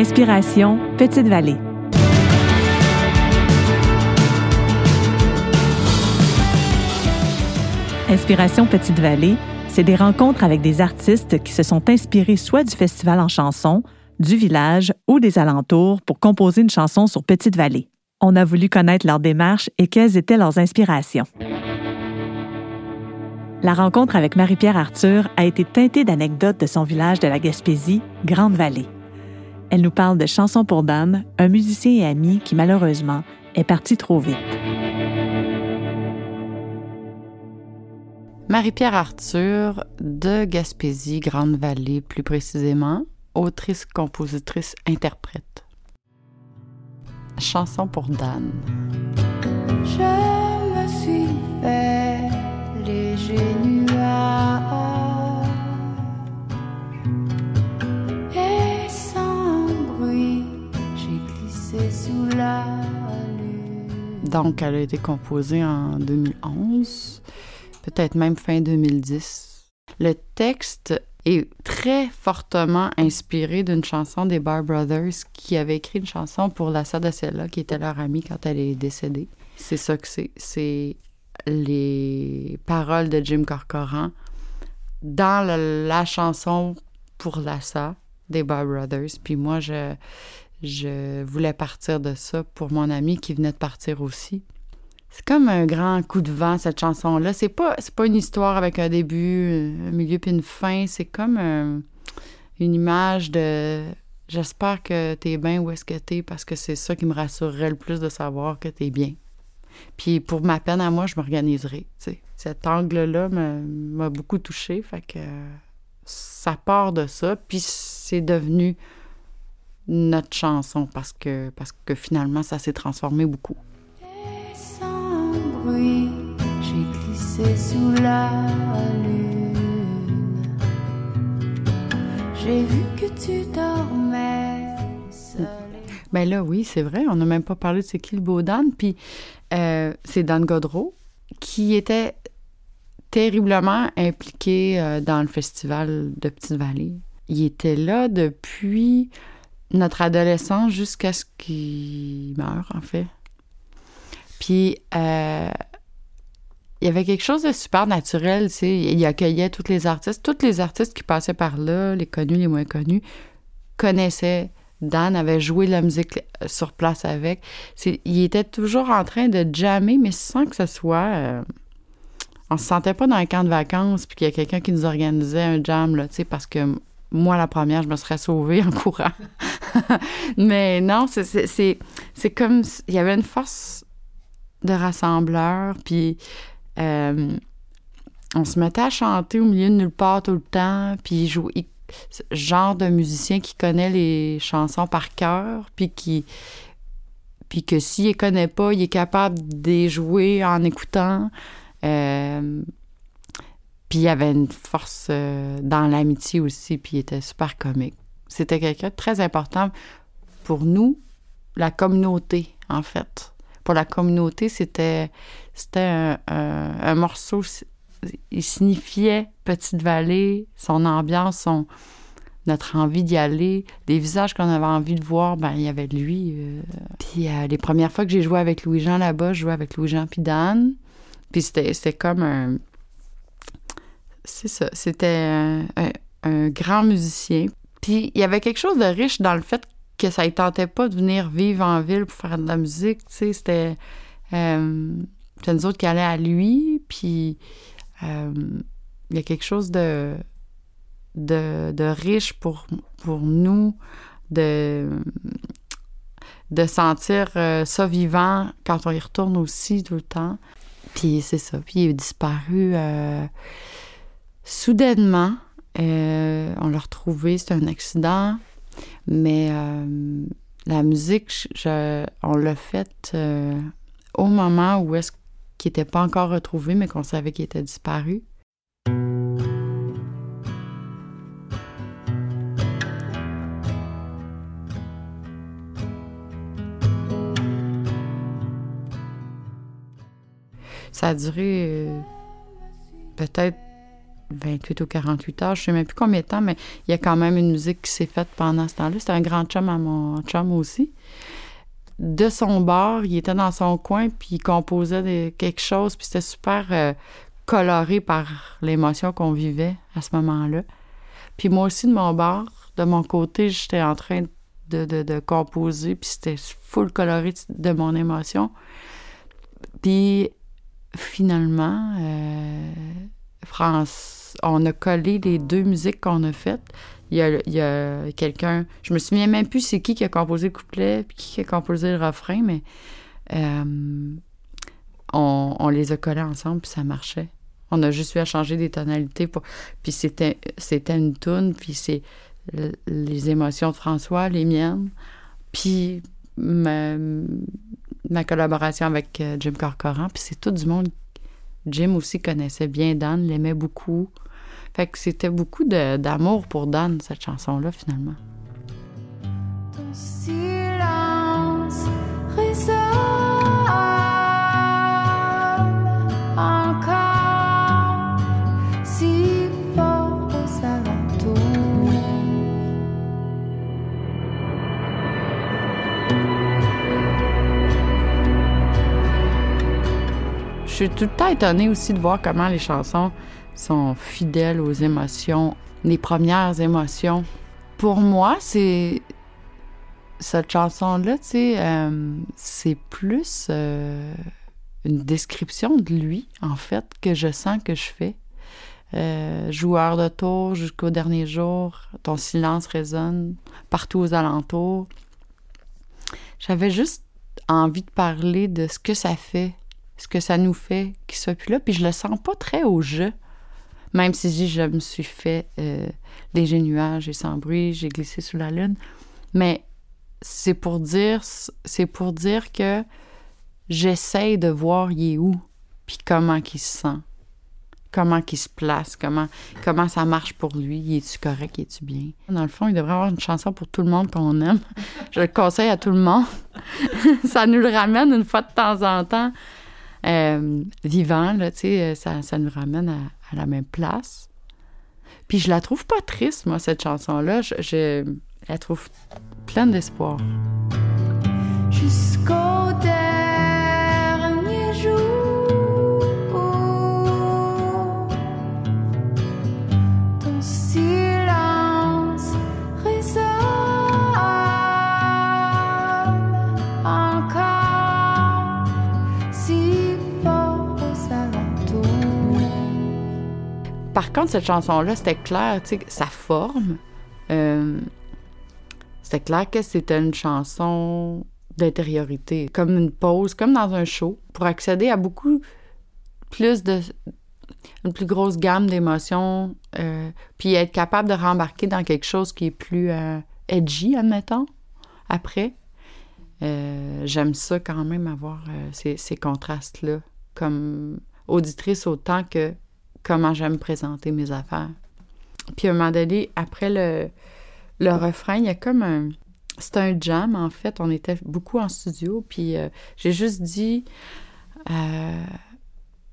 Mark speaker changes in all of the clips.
Speaker 1: Inspiration Petite Vallée. Inspiration Petite Vallée, c'est des rencontres avec des artistes qui se sont inspirés soit du festival en chanson, du village ou des alentours pour composer une chanson sur Petite Vallée. On a voulu connaître leur démarche et quelles étaient leurs inspirations. La rencontre avec Marie-Pierre Arthur a été teintée d'anecdotes de son village de la Gaspésie, Grande-Vallée. Elle nous parle de Chansons pour Dan, un musicien et ami qui malheureusement est parti trop vite.
Speaker 2: Marie-Pierre Arthur de Gaspésie, Grande-Vallée plus précisément, autrice, compositrice, interprète. Chanson pour Dan. Donc, elle a été composée en 2011, peut-être même fin 2010. Le texte est très fortement inspiré d'une chanson des Bar Brothers qui avait écrit une chanson pour la sœur de qui était leur amie quand elle est décédée. C'est ça que c'est. C'est les paroles de Jim Corcoran dans la, chanson pour la des Bar Brothers. Puis moi, je, je voulais partir de ça pour mon ami qui venait de partir aussi. C'est comme un grand coup de vent, cette chanson-là. C'est pas, pas une histoire avec un début, un milieu puis une fin. C'est comme euh, une image de j'espère que t'es bien où est-ce que t'es parce que c'est ça qui me rassurerait le plus de savoir que t'es bien. Puis pour ma peine à moi, je m'organiserai. Cet angle-là m'a beaucoup touché. Fait que ça part de ça. Puis c'est devenu notre chanson parce que, parce que finalement, ça s'est transformé beaucoup.
Speaker 3: Et sans bruit, j'ai glissé sous la lune. J'ai vu que tu dormais seul.
Speaker 2: Ben là, oui, c'est vrai. On n'a même pas parlé de c'est qui le beau Dan. Puis euh, c'est Dan Godreau qui était terriblement impliqué euh, dans le festival de Petite-Vallée. Il était là depuis notre adolescence jusqu'à ce qu'il meure, en fait. Puis euh, il y avait quelque chose de super naturel, tu sais. Il accueillait tous les artistes. Tous les artistes qui passaient par là, les connus, les moins connus, connaissaient Dan avait joué la musique euh, sur place avec. Il était toujours en train de jammer, mais sans que ce soit. euh, on se sentait pas dans un camp de vacances, puis qu'il y a quelqu'un qui nous organisait un jam, là, tu sais, parce que moi, la première, je me serais sauvée en courant. mais non, c'est- comme. Il y avait une force de rassembleur, puis. euh, on se mettait à chanter au milieu de nulle part tout le temps, puis genre de musicien qui connaît les chansons par cœur, puis qui puis que s'il les connaît pas, il est capable de les jouer en écoutant. Euh, puis il y avait une force euh, dans l'amitié aussi, puis il était super comique. C'était quelqu'un de très important pour nous, la communauté, en fait. Pour la communauté, c'était c'était un, un- morceau il signifiait Petite Vallée, son ambiance, son, notre envie d'y aller, les visages qu'on avait envie de voir, ben il y avait lui. euh. Puis euh, les premières fois que j'ai joué avec Louis-Jean là-bas, je jouais avec Louis-Jean puis Dan. Puis c'était comme un... C'est ça, c'était un grand musicien. Puis il y avait quelque chose de riche dans le fait que ça ne tentait pas de venir vivre en ville pour faire de la musique, tu sais, c'était... euh, c'était nous autres qui allaient à lui, puis euh, il y a quelque chose de, de, de riche pour, pour nous de, de sentir euh, ça vivant quand on y retourne aussi tout le temps. Puis c'est ça. Puis il est disparu euh, soudainement. Euh, on l'a retrouvé, c'est un accident. Mais euh, la musique, je- on l'a faite euh, au moment où est-ce qu'il n'était pas encore retrouvé, mais qu'on savait qu'il était disparu. Ça a duré peut-être 28 ou 48 heures, je sais même plus combien de temps, mais il y a quand même une musique qui s'est faite pendant ce temps-là. C'était un grand chum à mon chum aussi. De son bord, il était dans son coin, puis il composait quelque chose, puis c'était super euh, coloré par l'émotion qu'on vivait à ce moment-là. Puis moi aussi, de mon bord, de mon côté, j'étais en train de, de- de composer, puis c'était full coloré de mon émotion. Puis finalement, euh, On a collé les deux musiques qu'on a faites. Il y a, quelqu'un, je me souviens même plus c'est qui qui a composé le couplet puis qui a composé le refrain, mais euh, on, les a collés ensemble puis ça marchait. On a juste eu à changer des tonalités pour, puis c'était c'était une toune puis c'est les émotions de François, les miennes, puis ma, ma collaboration avec euh, Jim Corcoran, puis c'est tout du monde. Jim aussi connaissait bien Dan, l'aimait beaucoup. Fait que c'était beaucoup d'amour pour Dan, cette chanson-là, finalement. Suis tout le temps étonnée aussi de voir comment les chansons sont fidèles aux émotions, les premières émotions. Pour moi, c'est. Cette chanson-là, tu sais, euh, c'est plus euh, une description de lui, en fait, que je sens que je fais. Euh, joueur de tour jusqu'au dernier jour, ton silence résonne partout aux alentours. J'avais juste envie de parler de ce que ça fait ce que ça nous fait qu'il soit plus là. Puis je le sens pas très au jeu. Même si je me suis fait euh, léger nuage et sans bruit, j'ai glissé sous la lune. Mais c'est pour dire c'est pour dire que j'essaye de voir il est où, puis comment qu'il se sent, comment qu'il se place, comment, comment ça marche pour lui, il est-tu correct, il est-tu bien? Dans le fond, il devrait avoir une chanson pour tout le monde qu'on aime. Je le conseille à tout le monde. ça nous le ramène une fois de temps en temps euh, vivant, là, ça, ça nous ramène à, la même place. Puis je la trouve pas triste, moi, cette chanson-là. Je, je trouve pleine d'espoir.
Speaker 3: Jusqu'au
Speaker 2: Par contre, cette chanson-là, c'était clair, tu sais, sa forme, euh, c'était clair que c'était une chanson d'intériorité, comme une pause, comme dans un show, pour accéder à beaucoup plus de une plus grosse gamme d'émotions, euh, puis être capable de rembarquer dans quelque chose qui est plus euh, edgy, admettons, après. Euh, J'aime ça quand même avoir ces, ces contrastes-là, comme auditrice autant que comment j'aime présenter mes affaires. Puis à un moment donné, après le, le refrain, il y a comme un... C'est un jam, en fait. On était beaucoup en studio, puis euh, j'ai juste dit euh,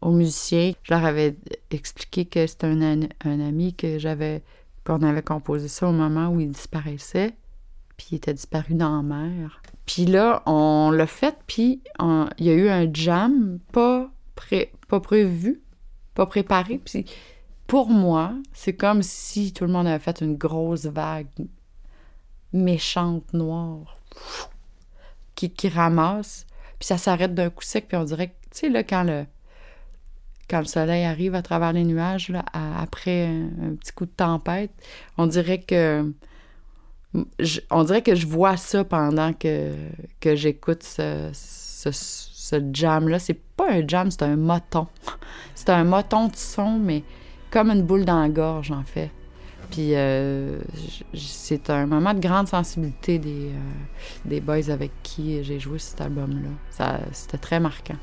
Speaker 2: aux musiciens, je leur avais expliqué que c'était un, ami que j'avais... qu'on avait composé ça au moment où il disparaissait, puis il était disparu dans la mer. Puis là, on l'a fait, puis il y a eu un jam pas, pré- pas prévu, pas préparé. Puis pour moi, c'est comme si tout le monde avait fait une grosse vague méchante, noire, qui, qui ramasse. Puis ça s'arrête d'un coup sec, puis on dirait tu sais, là, quand le, quand le soleil arrive à travers les nuages, là, après un, un petit coup de tempête, on dirait que. je- on dirait que je vois ça pendant que, que j'écoute ce, ce, ce jam-là. C'est pas un jam, c'est un moton. C'est un moton de son, mais comme une boule dans la gorge, en fait. Puis euh, c'est un moment de grande sensibilité des, euh, des boys avec qui j'ai joué cet album-là. C'était très marquant.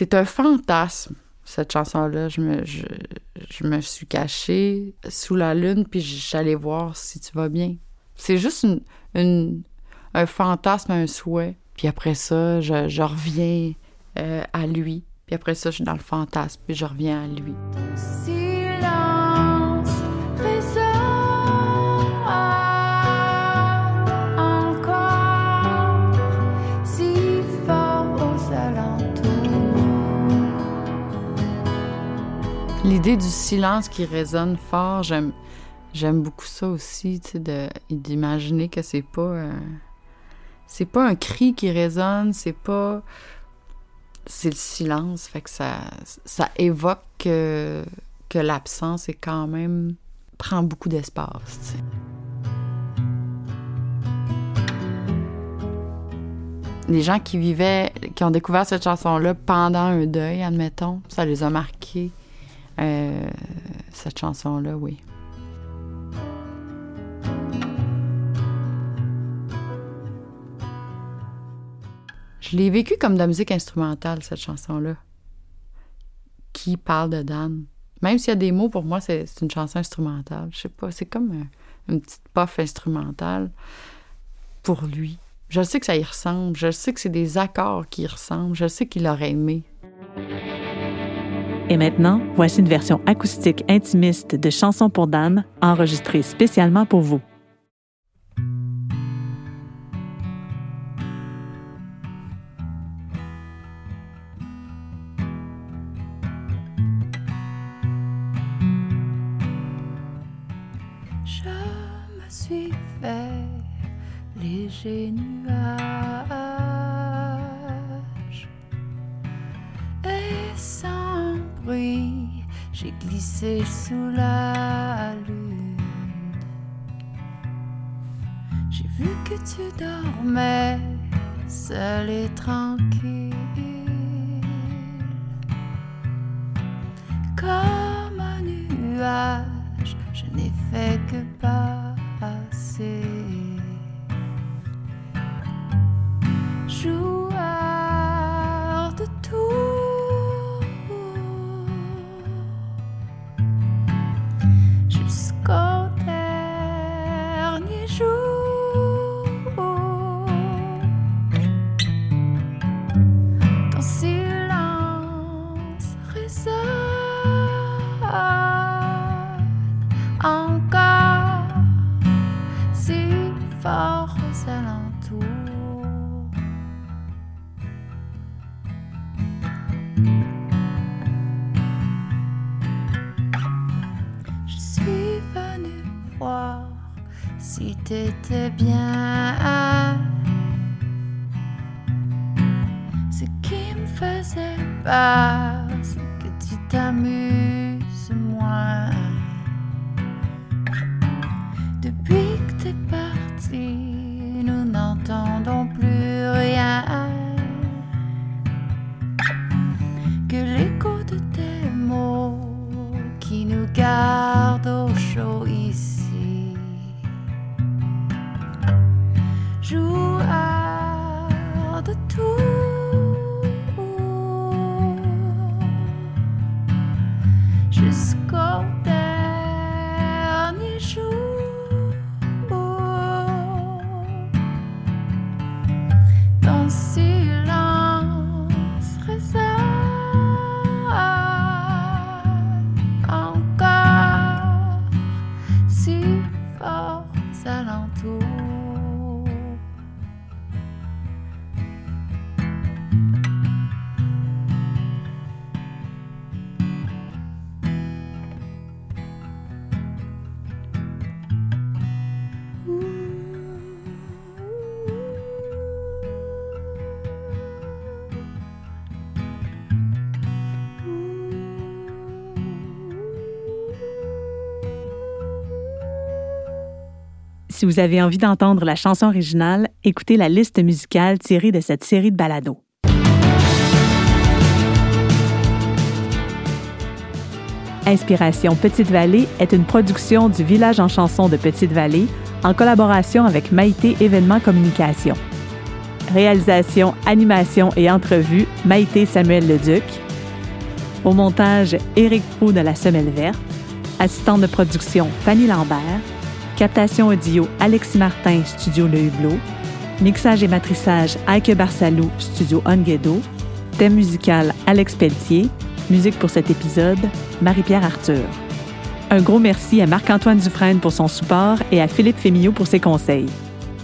Speaker 2: C'est un fantasme.
Speaker 4: cette chanson-là, je me, je, je me suis cachée sous la lune, puis j'allais voir si tu vas bien. C'est juste une, un fantasme, un souhait. Puis après ça, je, je reviens euh, à lui. Puis après ça, je suis dans le fantasme, puis je reviens à lui. Du silence qui résonne fort, j'aime, beaucoup ça aussi, tu sais, d'imaginer que c'est pas, euh, c'est pas un cri qui résonne, c'est pas, c'est le silence, fait que ça, ça évoque que, l'absence est quand même prend beaucoup d'espace. Les gens qui vivaient, qui ont découvert cette chanson-là pendant un deuil, admettons, ça les a marqués. Euh, cette chanson-là, oui. Je l'ai vécu comme de la musique instrumentale, cette chanson-là, qui parle de Dan. Même s'il y a des mots, pour moi, c'est une chanson instrumentale. Je sais pas, c'est comme un- une petite puff instrumentale pour lui. Je sais que ça y ressemble, je sais que c'est des accords qui y ressemblent, je sais qu'il aurait aimé
Speaker 1: Et maintenant, voici une version acoustique intimiste de Chansons pour Dan, enregistrée spécialement pour vous.
Speaker 2: Je me suis fait léger nuage sous la lune. J'ai vu que tu dormais seul et tranquille. Comme un nuage, je n'ai fait que passer. Encore si fort aux alentours. Je suis venue voir si t'étais bien. Ce qui me faisait peur, c'est que
Speaker 1: Si vous avez envie d'entendre la chanson originale, écoutez la liste musicale tirée de cette série de balados. Inspiration Petite Vallée est une production du Village en chanson de Petite Vallée en collaboration avec Maïté Événements Communication. Réalisation, animation et entrevue, Maïté Samuel Leduc. Au montage, Éric Proux de La Semelle Verte. Assistante de production, Fanny Lambert. Captation audio, Alexis Martin, Studio Le Hublot. Mixage et matrissage, Aike Barsalou, Studio Onguedo. Thème musical, Alex Pelletier. Musique pour cet épisode, Marie-Pierre Arthur. Un gros merci à Marc-Antoine Dufresne pour son support et à Philippe Fémillot pour ses conseils.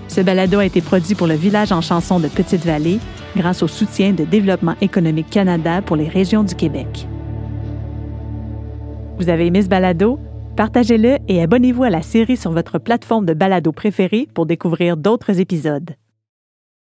Speaker 1: Ce balado a été produit pour le village en chanson de Petite-Vallée grâce au soutien de Développement économique Canada pour les régions du Québec. Vous avez aimé ce balado? Partagez-le et abonnez-vous à la série sur votre plateforme de balado préférée pour découvrir d'autres épisodes.